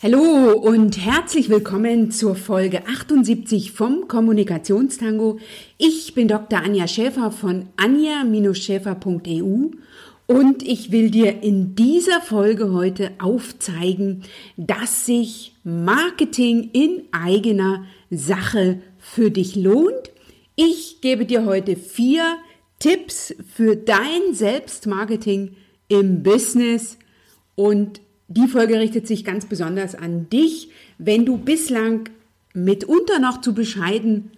Hallo und herzlich willkommen zur Folge 78 vom Kommunikationstango. Ich bin Dr. Anja Schäfer von anja-schäfer.eu und ich will dir in dieser Folge heute aufzeigen, dass sich Marketing in eigener Sache für dich lohnt. Ich gebe dir heute vier Tipps für dein Selbstmarketing im Business und die Folge richtet sich ganz besonders an dich, wenn du bislang mitunter noch zu bescheiden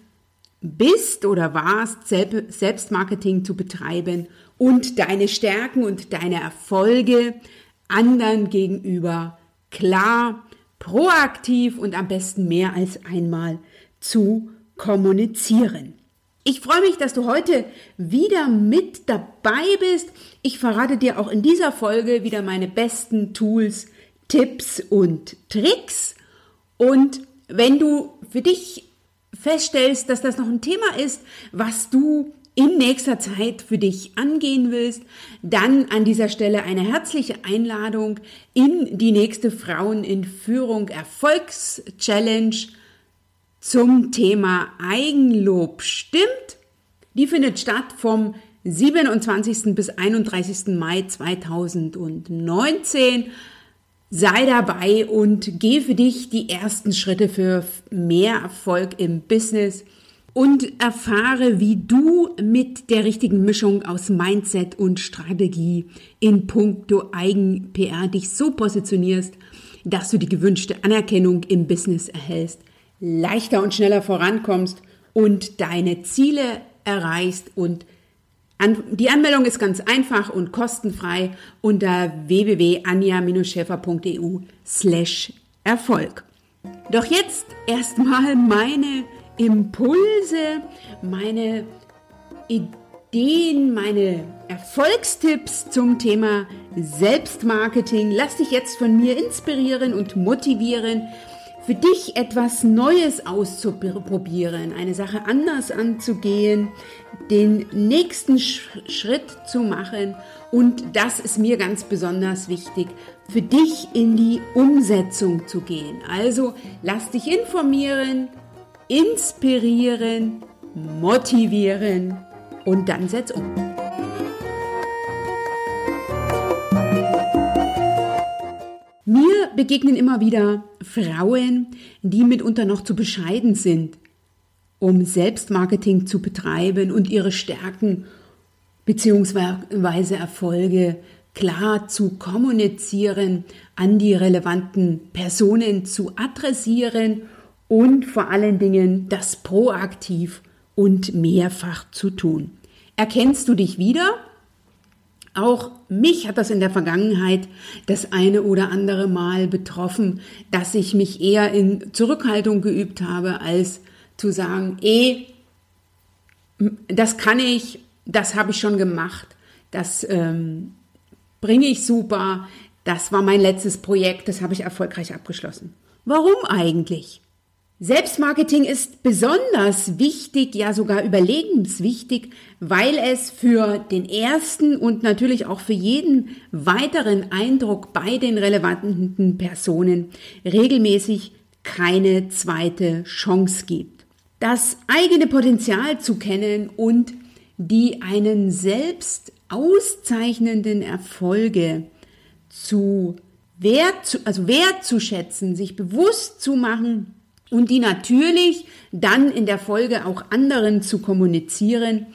bist oder warst, Selbstmarketing zu betreiben und deine Stärken und deine Erfolge anderen gegenüber klar, proaktiv und am besten mehr als einmal zu kommunizieren. Ich freue mich, dass du heute wieder mit dabei bist. Ich verrate dir auch in dieser Folge wieder meine besten Tools, Tipps und Tricks. Und wenn du für dich feststellst, dass das noch ein Thema ist, was du in nächster Zeit für dich angehen willst, dann an dieser Stelle eine herzliche Einladung in die nächste Frauen in Führung Erfolgschallenge zum Thema Eigenlob stimmt. Die findet statt vom 27. bis 31. Mai 2019. Sei dabei und geh für dich die ersten Schritte für mehr Erfolg im Business und erfahre, wie du mit der richtigen Mischung aus Mindset und Strategie in puncto Eigen-PR dich so positionierst, dass du die gewünschte Anerkennung im Business erhältst leichter und schneller vorankommst und deine Ziele erreichst und die Anmeldung ist ganz einfach und kostenfrei unter www.anja-schäfer.eu slash Erfolg. Doch jetzt erstmal meine Impulse, meine Ideen, meine Erfolgstipps zum Thema Selbstmarketing. Lass dich jetzt von mir inspirieren und motivieren, für dich etwas Neues auszuprobieren, eine Sache anders anzugehen, den nächsten Schritt zu machen und das ist mir ganz besonders wichtig, für dich in die Umsetzung zu gehen. Also lass dich informieren, inspirieren, motivieren und dann setz um. Begegnen immer wieder Frauen, die mitunter noch zu bescheiden sind, um Selbstmarketing zu betreiben und ihre Stärken bzw. Erfolge klar zu kommunizieren, an die relevanten Personen zu adressieren und vor allen Dingen das proaktiv und mehrfach zu tun. Erkennst du dich wieder? Auch mich hat das in der Vergangenheit das eine oder andere Mal betroffen, dass ich mich eher in Zurückhaltung geübt habe, als zu sagen, eh, das kann ich, das habe ich schon gemacht, das ähm, bringe ich super, das war mein letztes Projekt, das habe ich erfolgreich abgeschlossen. Warum eigentlich? Selbstmarketing ist besonders wichtig, ja sogar überlebenswichtig, weil es für den ersten und natürlich auch für jeden weiteren Eindruck bei den relevanten Personen regelmäßig keine zweite Chance gibt. Das eigene Potenzial zu kennen und die einen selbst auszeichnenden Erfolge zu wert, also wertzuschätzen, sich bewusst zu machen, und die natürlich dann in der Folge auch anderen zu kommunizieren.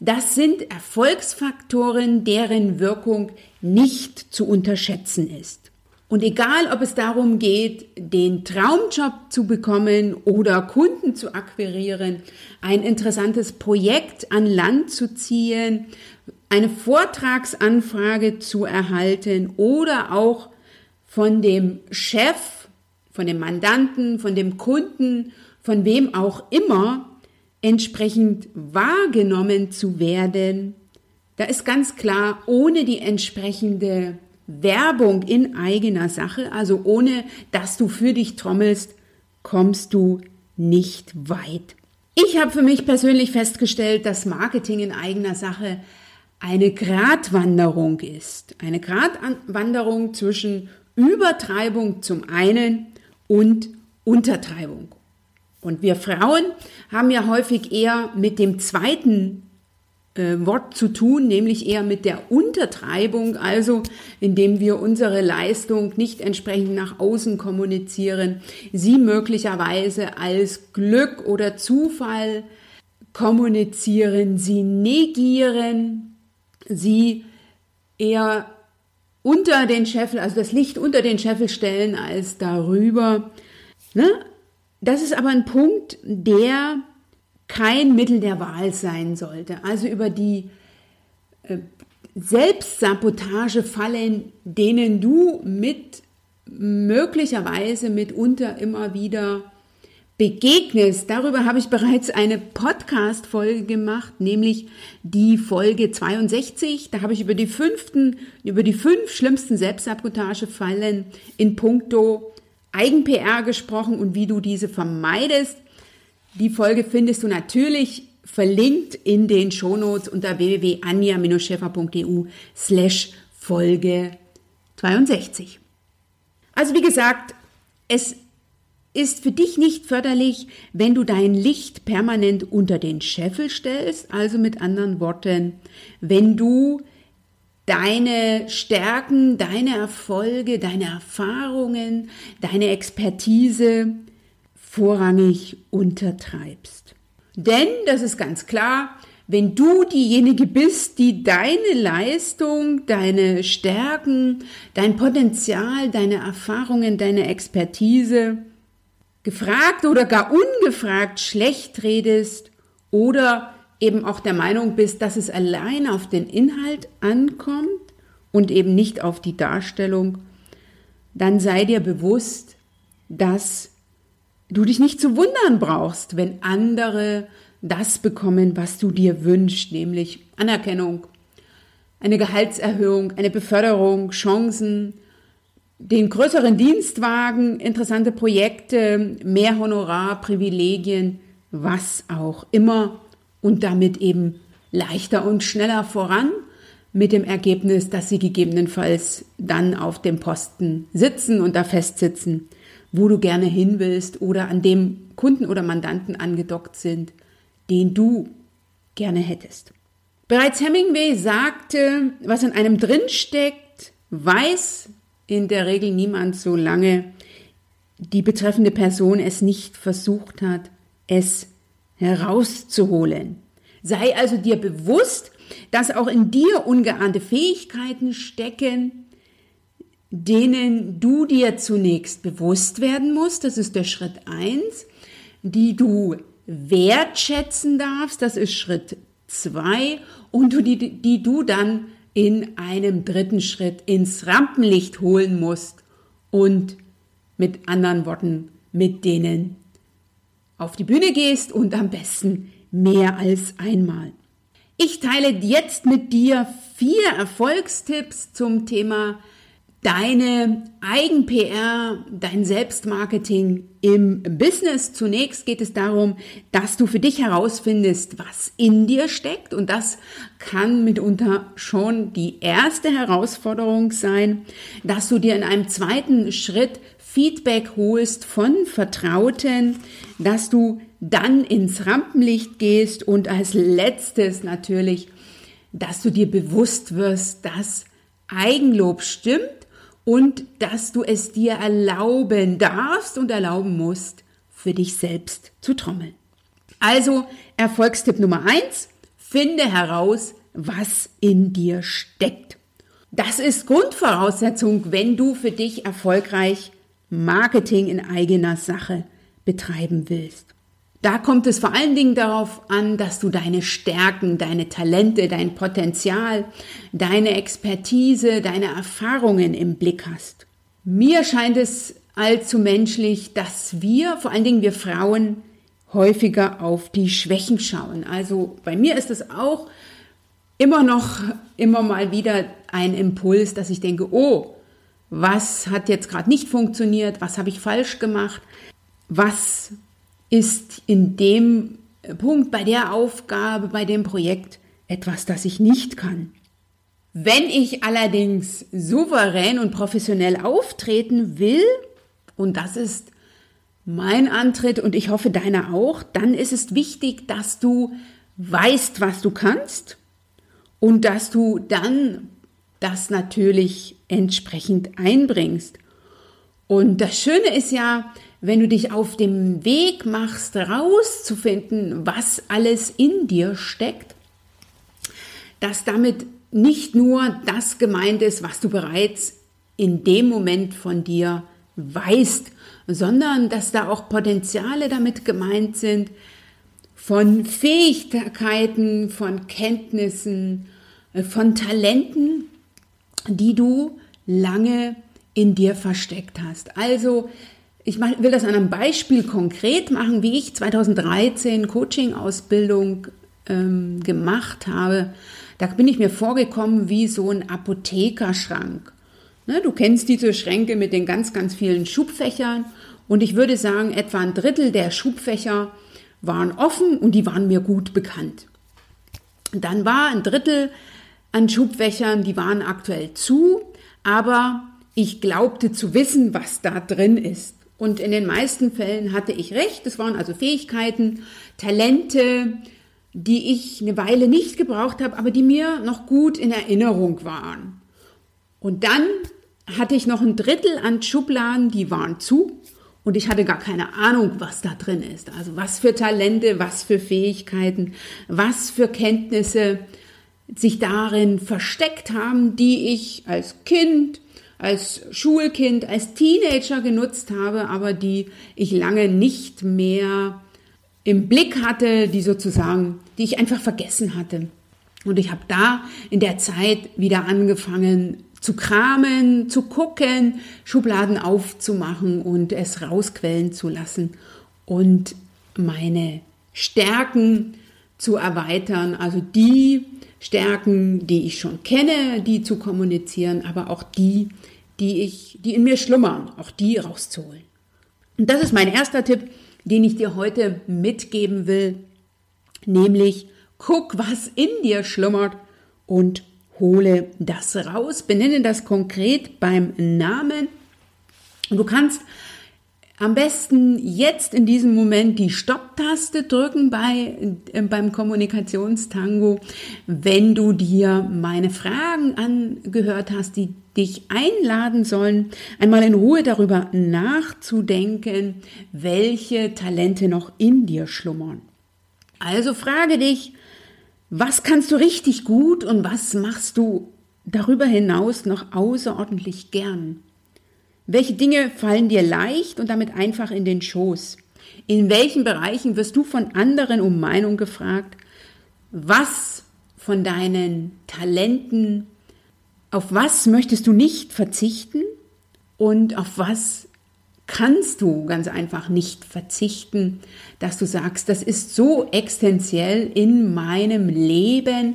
Das sind Erfolgsfaktoren, deren Wirkung nicht zu unterschätzen ist. Und egal, ob es darum geht, den Traumjob zu bekommen oder Kunden zu akquirieren, ein interessantes Projekt an Land zu ziehen, eine Vortragsanfrage zu erhalten oder auch von dem Chef von dem Mandanten, von dem Kunden, von wem auch immer entsprechend wahrgenommen zu werden, da ist ganz klar, ohne die entsprechende Werbung in eigener Sache, also ohne dass du für dich trommelst, kommst du nicht weit. Ich habe für mich persönlich festgestellt, dass Marketing in eigener Sache eine Gratwanderung ist. Eine Gratwanderung zwischen Übertreibung zum einen und Untertreibung. Und wir Frauen haben ja häufig eher mit dem zweiten äh, Wort zu tun, nämlich eher mit der Untertreibung, also indem wir unsere Leistung nicht entsprechend nach außen kommunizieren, sie möglicherweise als Glück oder Zufall kommunizieren, sie negieren, sie eher unter den Scheffel, also das Licht unter den Scheffel stellen als darüber. Ne? Das ist aber ein Punkt, der kein Mittel der Wahl sein sollte. Also über die äh, Selbstsabotagefallen, denen du mit möglicherweise mitunter immer wieder begegnest. Darüber habe ich bereits eine Podcast-Folge gemacht, nämlich die Folge 62. Da habe ich über die fünften, über die fünf schlimmsten Selbstsabotagefallen in puncto Eigen-PR gesprochen und wie du diese vermeidest. Die Folge findest du natürlich verlinkt in den Shownotes unter www.anja-scheffer.eu slash Folge 62. Also wie gesagt, es ist für dich nicht förderlich, wenn du dein Licht permanent unter den Scheffel stellst, also mit anderen Worten, wenn du deine Stärken, deine Erfolge, deine Erfahrungen, deine Expertise vorrangig untertreibst. Denn, das ist ganz klar, wenn du diejenige bist, die deine Leistung, deine Stärken, dein Potenzial, deine Erfahrungen, deine Expertise gefragt oder gar ungefragt schlecht redest oder eben auch der Meinung bist, dass es allein auf den Inhalt ankommt und eben nicht auf die Darstellung, dann sei dir bewusst, dass du dich nicht zu wundern brauchst, wenn andere das bekommen, was du dir wünschst, nämlich Anerkennung, eine Gehaltserhöhung, eine Beförderung, Chancen, den größeren Dienstwagen, interessante Projekte, mehr Honorar, Privilegien, was auch immer und damit eben leichter und schneller voran mit dem Ergebnis, dass sie gegebenenfalls dann auf dem Posten sitzen und da festsitzen, wo du gerne hin willst oder an dem Kunden oder Mandanten angedockt sind, den du gerne hättest. Bereits Hemingway sagte, was in einem drinsteckt, weiß in der Regel niemand, solange die betreffende Person es nicht versucht hat, es herauszuholen. Sei also dir bewusst, dass auch in dir ungeahnte Fähigkeiten stecken, denen du dir zunächst bewusst werden musst. Das ist der Schritt eins, die du wertschätzen darfst. Das ist Schritt zwei und die, die du dann in einem dritten Schritt ins Rampenlicht holen musst und mit anderen Worten, mit denen auf die Bühne gehst und am besten mehr als einmal. Ich teile jetzt mit dir vier Erfolgstipps zum Thema deine Eigen-PR, dein Selbstmarketing im Business. Zunächst geht es darum, dass du für dich herausfindest, was in dir steckt. Und das kann mitunter schon die erste Herausforderung sein, dass du dir in einem zweiten Schritt Feedback holst von Vertrauten, dass du dann ins Rampenlicht gehst und als letztes natürlich, dass du dir bewusst wirst, dass Eigenlob stimmt und dass du es dir erlauben darfst und erlauben musst, für dich selbst zu trommeln. Also Erfolgstipp Nummer eins: finde heraus, was in dir steckt. Das ist Grundvoraussetzung, wenn du für dich erfolgreich Marketing in eigener Sache betreiben willst. Da kommt es vor allen Dingen darauf an, dass du deine Stärken, deine Talente, dein Potenzial, deine Expertise, deine Erfahrungen im Blick hast. Mir scheint es allzu menschlich, dass wir, vor allen Dingen wir Frauen, häufiger auf die Schwächen schauen. Also bei mir ist es auch immer noch, immer mal wieder ein Impuls, dass ich denke, oh, was hat jetzt gerade nicht funktioniert, was habe ich falsch gemacht, was ist in dem Punkt, bei der Aufgabe, bei dem Projekt etwas, das ich nicht kann. Wenn ich allerdings souverän und professionell auftreten will, und das ist mein Antritt und ich hoffe deiner auch, dann ist es wichtig, dass du weißt, was du kannst und dass du dann das natürlich entsprechend einbringst. Und das Schöne ist ja, wenn du dich auf dem Weg machst, rauszufinden, was alles in dir steckt, dass damit nicht nur das gemeint ist, was du bereits in dem Moment von dir weißt, sondern dass da auch Potenziale damit gemeint sind, von Fähigkeiten, von Kenntnissen, äh, von Talenten, die du lange in dir versteckt hast. Also ich will das an einem Beispiel konkret machen, wie ich 2013 Coaching-Ausbildung ähm, gemacht habe. Da bin ich mir vorgekommen wie so ein Apothekerschrank. Ne, du kennst diese Schränke mit den ganz, ganz vielen Schubfächern. Und ich würde sagen, etwa ein Drittel der Schubfächer waren offen und die waren mir gut bekannt. Dann war ein Drittel an Schubfächern, die waren aktuell zu, aber ich glaubte zu wissen, was da drin ist. Und in den meisten Fällen hatte ich recht. Es waren also Fähigkeiten, Talente, die ich eine Weile nicht gebraucht habe, aber die mir noch gut in Erinnerung waren. Und dann hatte ich noch ein Drittel an Schubladen, die waren zu. Und ich hatte gar keine Ahnung, was da drin ist. Also was für Talente, was für Fähigkeiten, was für Kenntnisse sich darin versteckt haben, die ich als Kind, als Schulkind, als Teenager genutzt habe, aber die ich lange nicht mehr im Blick hatte, die sozusagen, die ich einfach vergessen hatte. Und ich habe da in der Zeit wieder angefangen zu kramen, zu gucken, Schubladen aufzumachen und es rausquellen zu lassen und meine Stärken zu erweitern, also die Stärken, die ich schon kenne, die zu kommunizieren, aber auch die, die ich, die in mir schlummern, auch die rauszuholen. Und das ist mein erster Tipp, den ich dir heute mitgeben will, nämlich guck, was in dir schlummert und hole das raus, benenne das konkret beim Namen. Du kannst am besten jetzt in diesem Moment die Stopptaste drücken bei, äh, beim Kommunikationstango, wenn du dir meine Fragen angehört hast, die dich einladen sollen, einmal in Ruhe darüber nachzudenken, welche Talente noch in dir schlummern. Also frage dich, was kannst du richtig gut und was machst du darüber hinaus noch außerordentlich gern? Welche Dinge fallen dir leicht und damit einfach in den Schoß? In welchen Bereichen wirst du von anderen um Meinung gefragt? Was von deinen Talenten, auf was möchtest du nicht verzichten und auf was kannst du ganz einfach nicht verzichten, dass du sagst, das ist so existenziell in meinem Leben,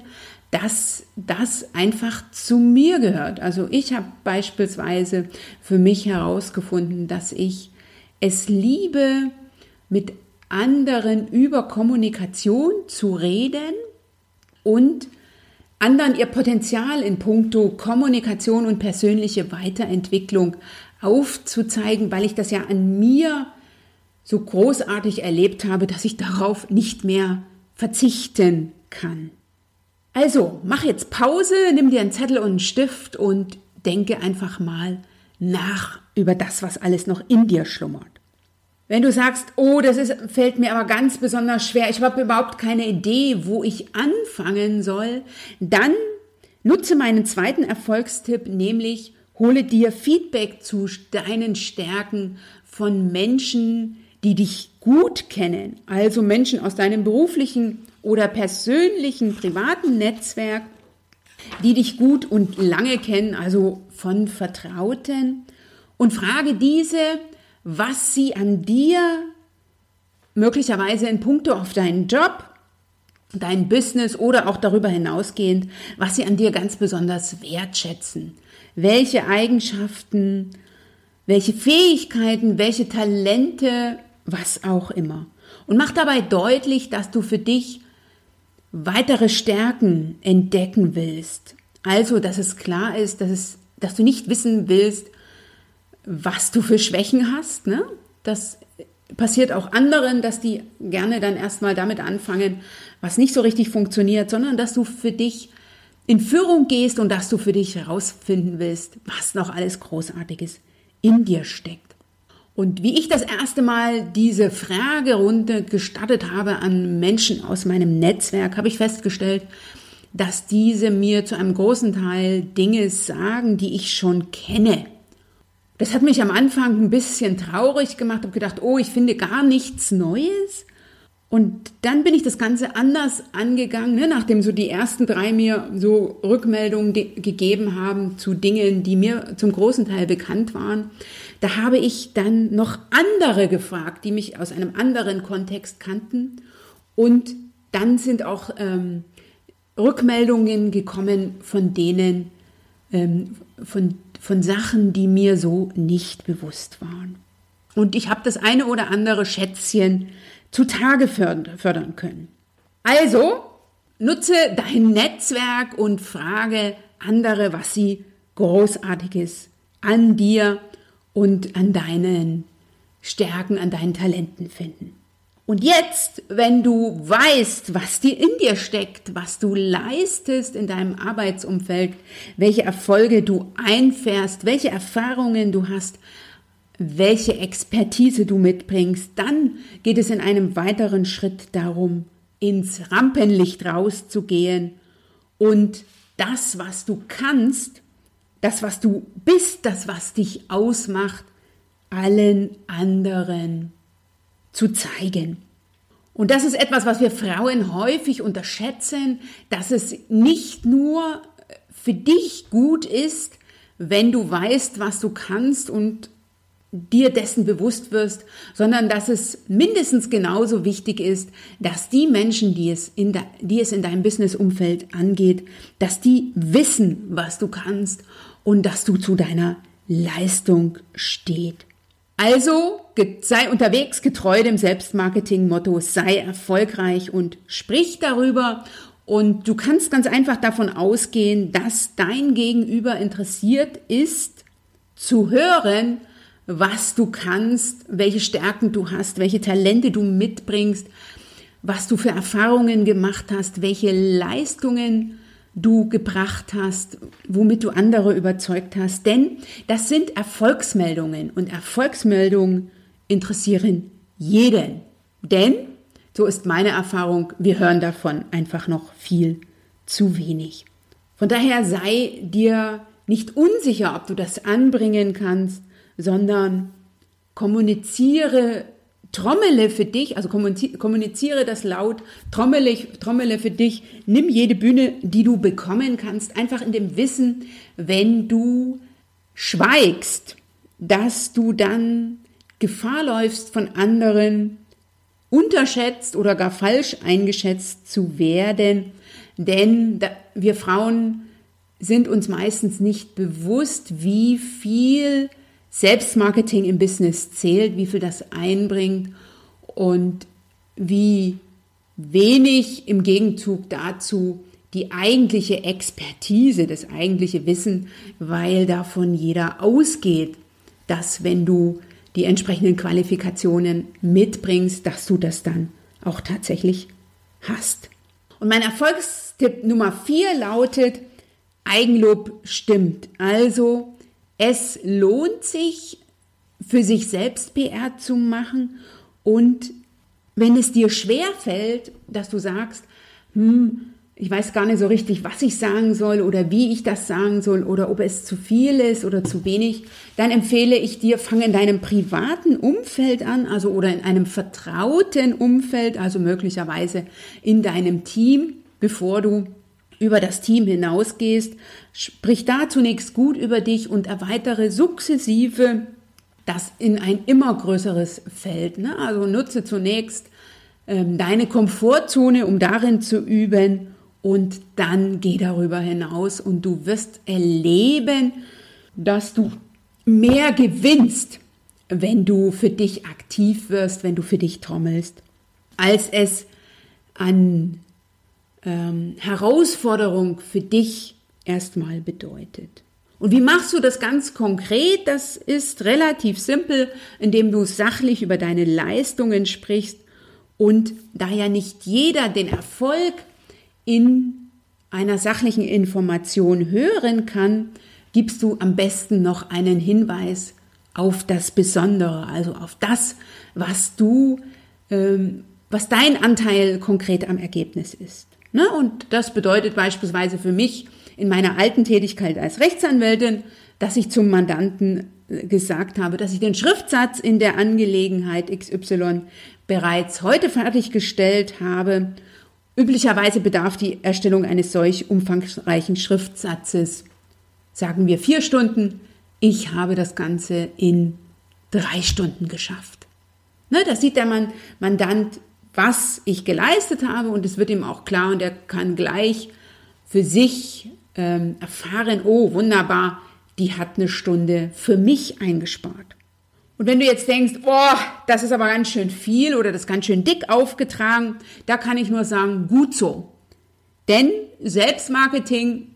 dass das einfach zu mir gehört. Also ich habe beispielsweise für mich herausgefunden, dass ich es liebe, mit anderen über Kommunikation zu reden und anderen ihr Potenzial in puncto Kommunikation und persönliche Weiterentwicklung aufzuzeigen, weil ich das ja an mir so großartig erlebt habe, dass ich darauf nicht mehr verzichten kann. Also, mach jetzt Pause, nimm dir einen Zettel und einen Stift und denke einfach mal nach über das, was alles noch in dir schlummert. Wenn du sagst, oh, das ist, fällt mir aber ganz besonders schwer, ich habe überhaupt keine Idee, wo ich anfangen soll, dann nutze meinen zweiten Erfolgstipp, nämlich hole dir Feedback zu deinen Stärken von Menschen, die dich gut kennen, also Menschen aus deinem beruflichen oder persönlichen privaten Netzwerk, die dich gut und lange kennen, also von Vertrauten, und frage diese, was sie an dir möglicherweise in puncto auf deinen Job, dein Business oder auch darüber hinausgehend, was sie an dir ganz besonders wertschätzen. Welche Eigenschaften, welche Fähigkeiten, welche Talente, was auch immer. Und mach dabei deutlich, dass du für dich weitere Stärken entdecken willst. Also, dass es klar ist, dass, es, dass du nicht wissen willst, was du für Schwächen hast. Ne? Das passiert auch anderen, dass die gerne dann erstmal damit anfangen, was nicht so richtig funktioniert, sondern dass du für dich in Führung gehst und dass du für dich herausfinden willst, was noch alles Großartiges in dir steckt. Und wie ich das erste Mal diese Fragerunde gestattet habe an Menschen aus meinem Netzwerk, habe ich festgestellt, dass diese mir zu einem großen Teil Dinge sagen, die ich schon kenne. Das hat mich am Anfang ein bisschen traurig gemacht, habe gedacht, oh, ich finde gar nichts Neues. Und dann bin ich das Ganze anders angegangen, ne, nachdem so die ersten drei mir so Rückmeldungen gegeben haben zu Dingen, die mir zum großen Teil bekannt waren. Da habe ich dann noch andere gefragt, die mich aus einem anderen Kontext kannten. Und dann sind auch ähm, Rückmeldungen gekommen von denen, ähm, von, von Sachen, die mir so nicht bewusst waren. Und ich habe das eine oder andere Schätzchen zutage fördern können. Also nutze dein Netzwerk und frage andere, was sie großartiges an dir und an deinen Stärken, an deinen Talenten finden. Und jetzt, wenn du weißt, was dir in dir steckt, was du leistest in deinem Arbeitsumfeld, welche Erfolge du einfährst, welche Erfahrungen du hast, welche Expertise du mitbringst, dann geht es in einem weiteren Schritt darum, ins Rampenlicht rauszugehen und das, was du kannst, das, was du bist, das, was dich ausmacht, allen anderen zu zeigen. Und das ist etwas, was wir Frauen häufig unterschätzen, dass es nicht nur für dich gut ist, wenn du weißt, was du kannst und dir dessen bewusst wirst, sondern dass es mindestens genauso wichtig ist, dass die Menschen, die es in, de, die es in deinem Businessumfeld angeht, dass die wissen, was du kannst und dass du zu deiner Leistung steht. Also sei unterwegs getreu dem Selbstmarketing-Motto, sei erfolgreich und sprich darüber. Und du kannst ganz einfach davon ausgehen, dass dein Gegenüber interessiert ist, zu hören, was du kannst, welche Stärken du hast, welche Talente du mitbringst, was du für Erfahrungen gemacht hast, welche Leistungen du gebracht hast, womit du andere überzeugt hast. Denn das sind Erfolgsmeldungen und Erfolgsmeldungen interessieren jeden. Denn, so ist meine Erfahrung, wir hören davon einfach noch viel zu wenig. Von daher sei dir nicht unsicher, ob du das anbringen kannst, sondern kommuniziere, trommele für dich, also kommuniziere das laut, trommele, trommele für dich, nimm jede Bühne, die du bekommen kannst, einfach in dem Wissen, wenn du schweigst, dass du dann Gefahr läufst, von anderen unterschätzt oder gar falsch eingeschätzt zu werden, denn wir Frauen sind uns meistens nicht bewusst, wie viel Selbstmarketing im Business zählt, wie viel das einbringt und wie wenig im Gegenzug dazu die eigentliche Expertise, das eigentliche Wissen, weil davon jeder ausgeht, dass wenn du die entsprechenden Qualifikationen mitbringst, dass du das dann auch tatsächlich hast. Und mein Erfolgstipp Nummer vier lautet, Eigenlob stimmt. Also es lohnt sich, für sich selbst PR zu machen. Und wenn es dir schwer fällt, dass du sagst, hm, ich weiß gar nicht so richtig, was ich sagen soll oder wie ich das sagen soll oder ob es zu viel ist oder zu wenig, dann empfehle ich dir, fang in deinem privaten Umfeld an, also oder in einem vertrauten Umfeld, also möglicherweise in deinem Team, bevor du über das Team hinausgehst, sprich da zunächst gut über dich und erweitere sukzessive das in ein immer größeres Feld. Ne? Also nutze zunächst ähm, deine Komfortzone, um darin zu üben und dann geh darüber hinaus und du wirst erleben, dass du mehr gewinnst, wenn du für dich aktiv wirst, wenn du für dich trommelst, als es an ähm, Herausforderung für dich erstmal bedeutet. Und wie machst du das ganz konkret? Das ist relativ simpel, indem du sachlich über deine Leistungen sprichst und da ja nicht jeder den Erfolg in einer sachlichen Information hören kann, gibst du am besten noch einen Hinweis auf das Besondere, also auf das, was du, ähm, was dein Anteil konkret am Ergebnis ist. Ne? Und das bedeutet beispielsweise für mich in meiner alten Tätigkeit als Rechtsanwältin, dass ich zum Mandanten äh, gesagt habe, dass ich den Schriftsatz in der Angelegenheit XY bereits heute fertiggestellt habe. Üblicherweise bedarf die Erstellung eines solch umfangreichen Schriftsatzes, sagen wir vier Stunden. Ich habe das Ganze in drei Stunden geschafft. Ne, da sieht der Mandant, was ich geleistet habe und es wird ihm auch klar und er kann gleich für sich ähm, erfahren, oh wunderbar, die hat eine Stunde für mich eingespart. Und wenn du jetzt denkst, oh, das ist aber ganz schön viel oder das ist ganz schön dick aufgetragen, da kann ich nur sagen, gut so. Denn Selbstmarketing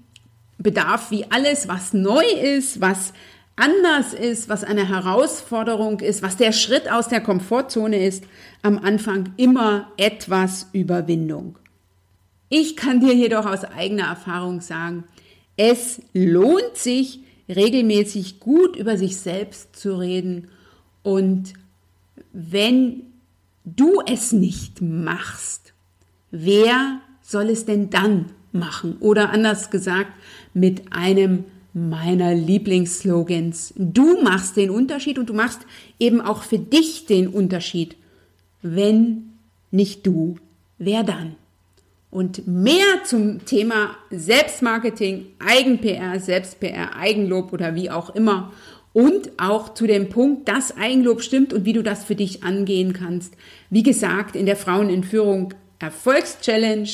bedarf wie alles, was neu ist, was anders ist, was eine Herausforderung ist, was der Schritt aus der Komfortzone ist, am Anfang immer etwas Überwindung. Ich kann dir jedoch aus eigener Erfahrung sagen, es lohnt sich, regelmäßig gut über sich selbst zu reden und wenn du es nicht machst, wer soll es denn dann machen? Oder anders gesagt, mit einem meiner Lieblingsslogans. Du machst den Unterschied und du machst eben auch für dich den Unterschied. Wenn nicht du, wer dann? Und mehr zum Thema Selbstmarketing, Eigen-PR, Selbst-PR, Eigenlob oder wie auch immer und auch zu dem Punkt, dass Eigenlob stimmt und wie du das für dich angehen kannst. Wie gesagt, in der Frauen in Führung Erfolgschallenge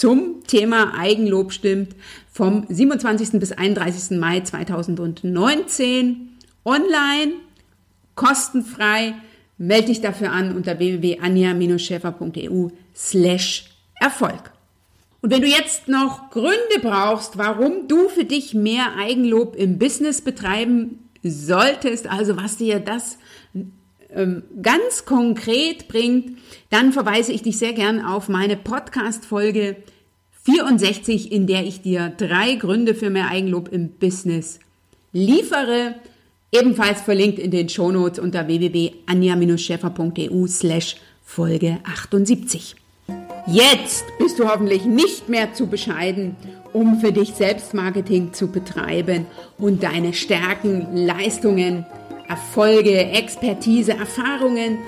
zum Thema Eigenlob stimmt vom 27. bis 31. Mai 2019 online, kostenfrei. Melde dich dafür an unter www.anja-schäfer.eu slash Erfolg. Und wenn du jetzt noch Gründe brauchst, warum du für dich mehr Eigenlob im Business betreiben solltest, also was dir das ganz konkret bringt, dann verweise ich dich sehr gern auf meine Podcast-Folge 64, in der ich dir drei Gründe für mehr Eigenlob im Business liefere. Ebenfalls verlinkt in den Shownotes unter www.anja-schäfer.eu slash Folge 78. Jetzt bist du hoffentlich nicht mehr zu bescheiden, um für dich Selbstmarketing zu betreiben und deine Stärken, Leistungen, Erfolge, Expertise, Erfahrungen,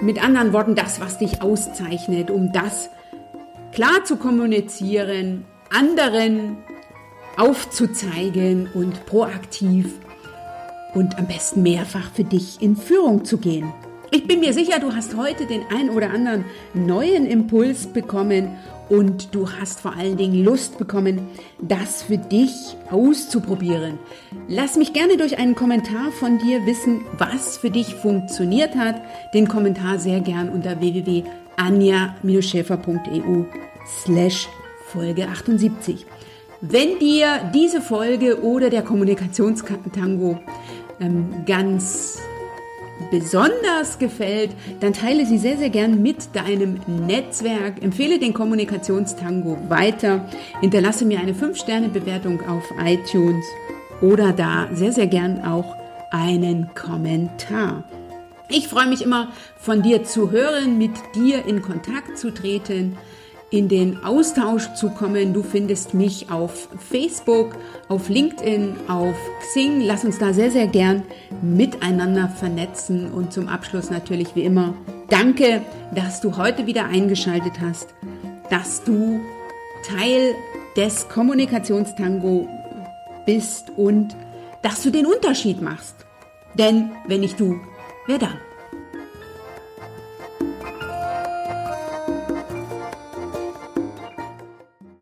mit anderen Worten das, was dich auszeichnet, um das klar zu kommunizieren, anderen aufzuzeigen und proaktiv und am besten mehrfach für dich in Führung zu gehen. Ich bin mir sicher, du hast heute den ein oder anderen neuen Impuls bekommen und du hast vor allen Dingen Lust bekommen, das für dich auszuprobieren. Lass mich gerne durch einen Kommentar von dir wissen, was für dich funktioniert hat. Den Kommentar sehr gern unter www.anja-schäfer.eu slash Folge 78. Wenn dir diese Folge oder der Kommunikationstango ähm, ganz besonders gefällt, dann teile sie sehr, sehr gern mit deinem Netzwerk. Empfehle den Kommunikationstango weiter. Hinterlasse mir eine 5-Sterne-Bewertung auf iTunes oder da sehr, sehr gern auch einen Kommentar. Ich freue mich immer von dir zu hören, mit dir in Kontakt zu treten in den Austausch zu kommen. Du findest mich auf Facebook, auf LinkedIn, auf Xing. Lass uns da sehr, sehr gern miteinander vernetzen. Und zum Abschluss natürlich wie immer, danke, dass du heute wieder eingeschaltet hast, dass du Teil des Kommunikationstango bist und dass du den Unterschied machst. Denn wenn nicht du, wer dann?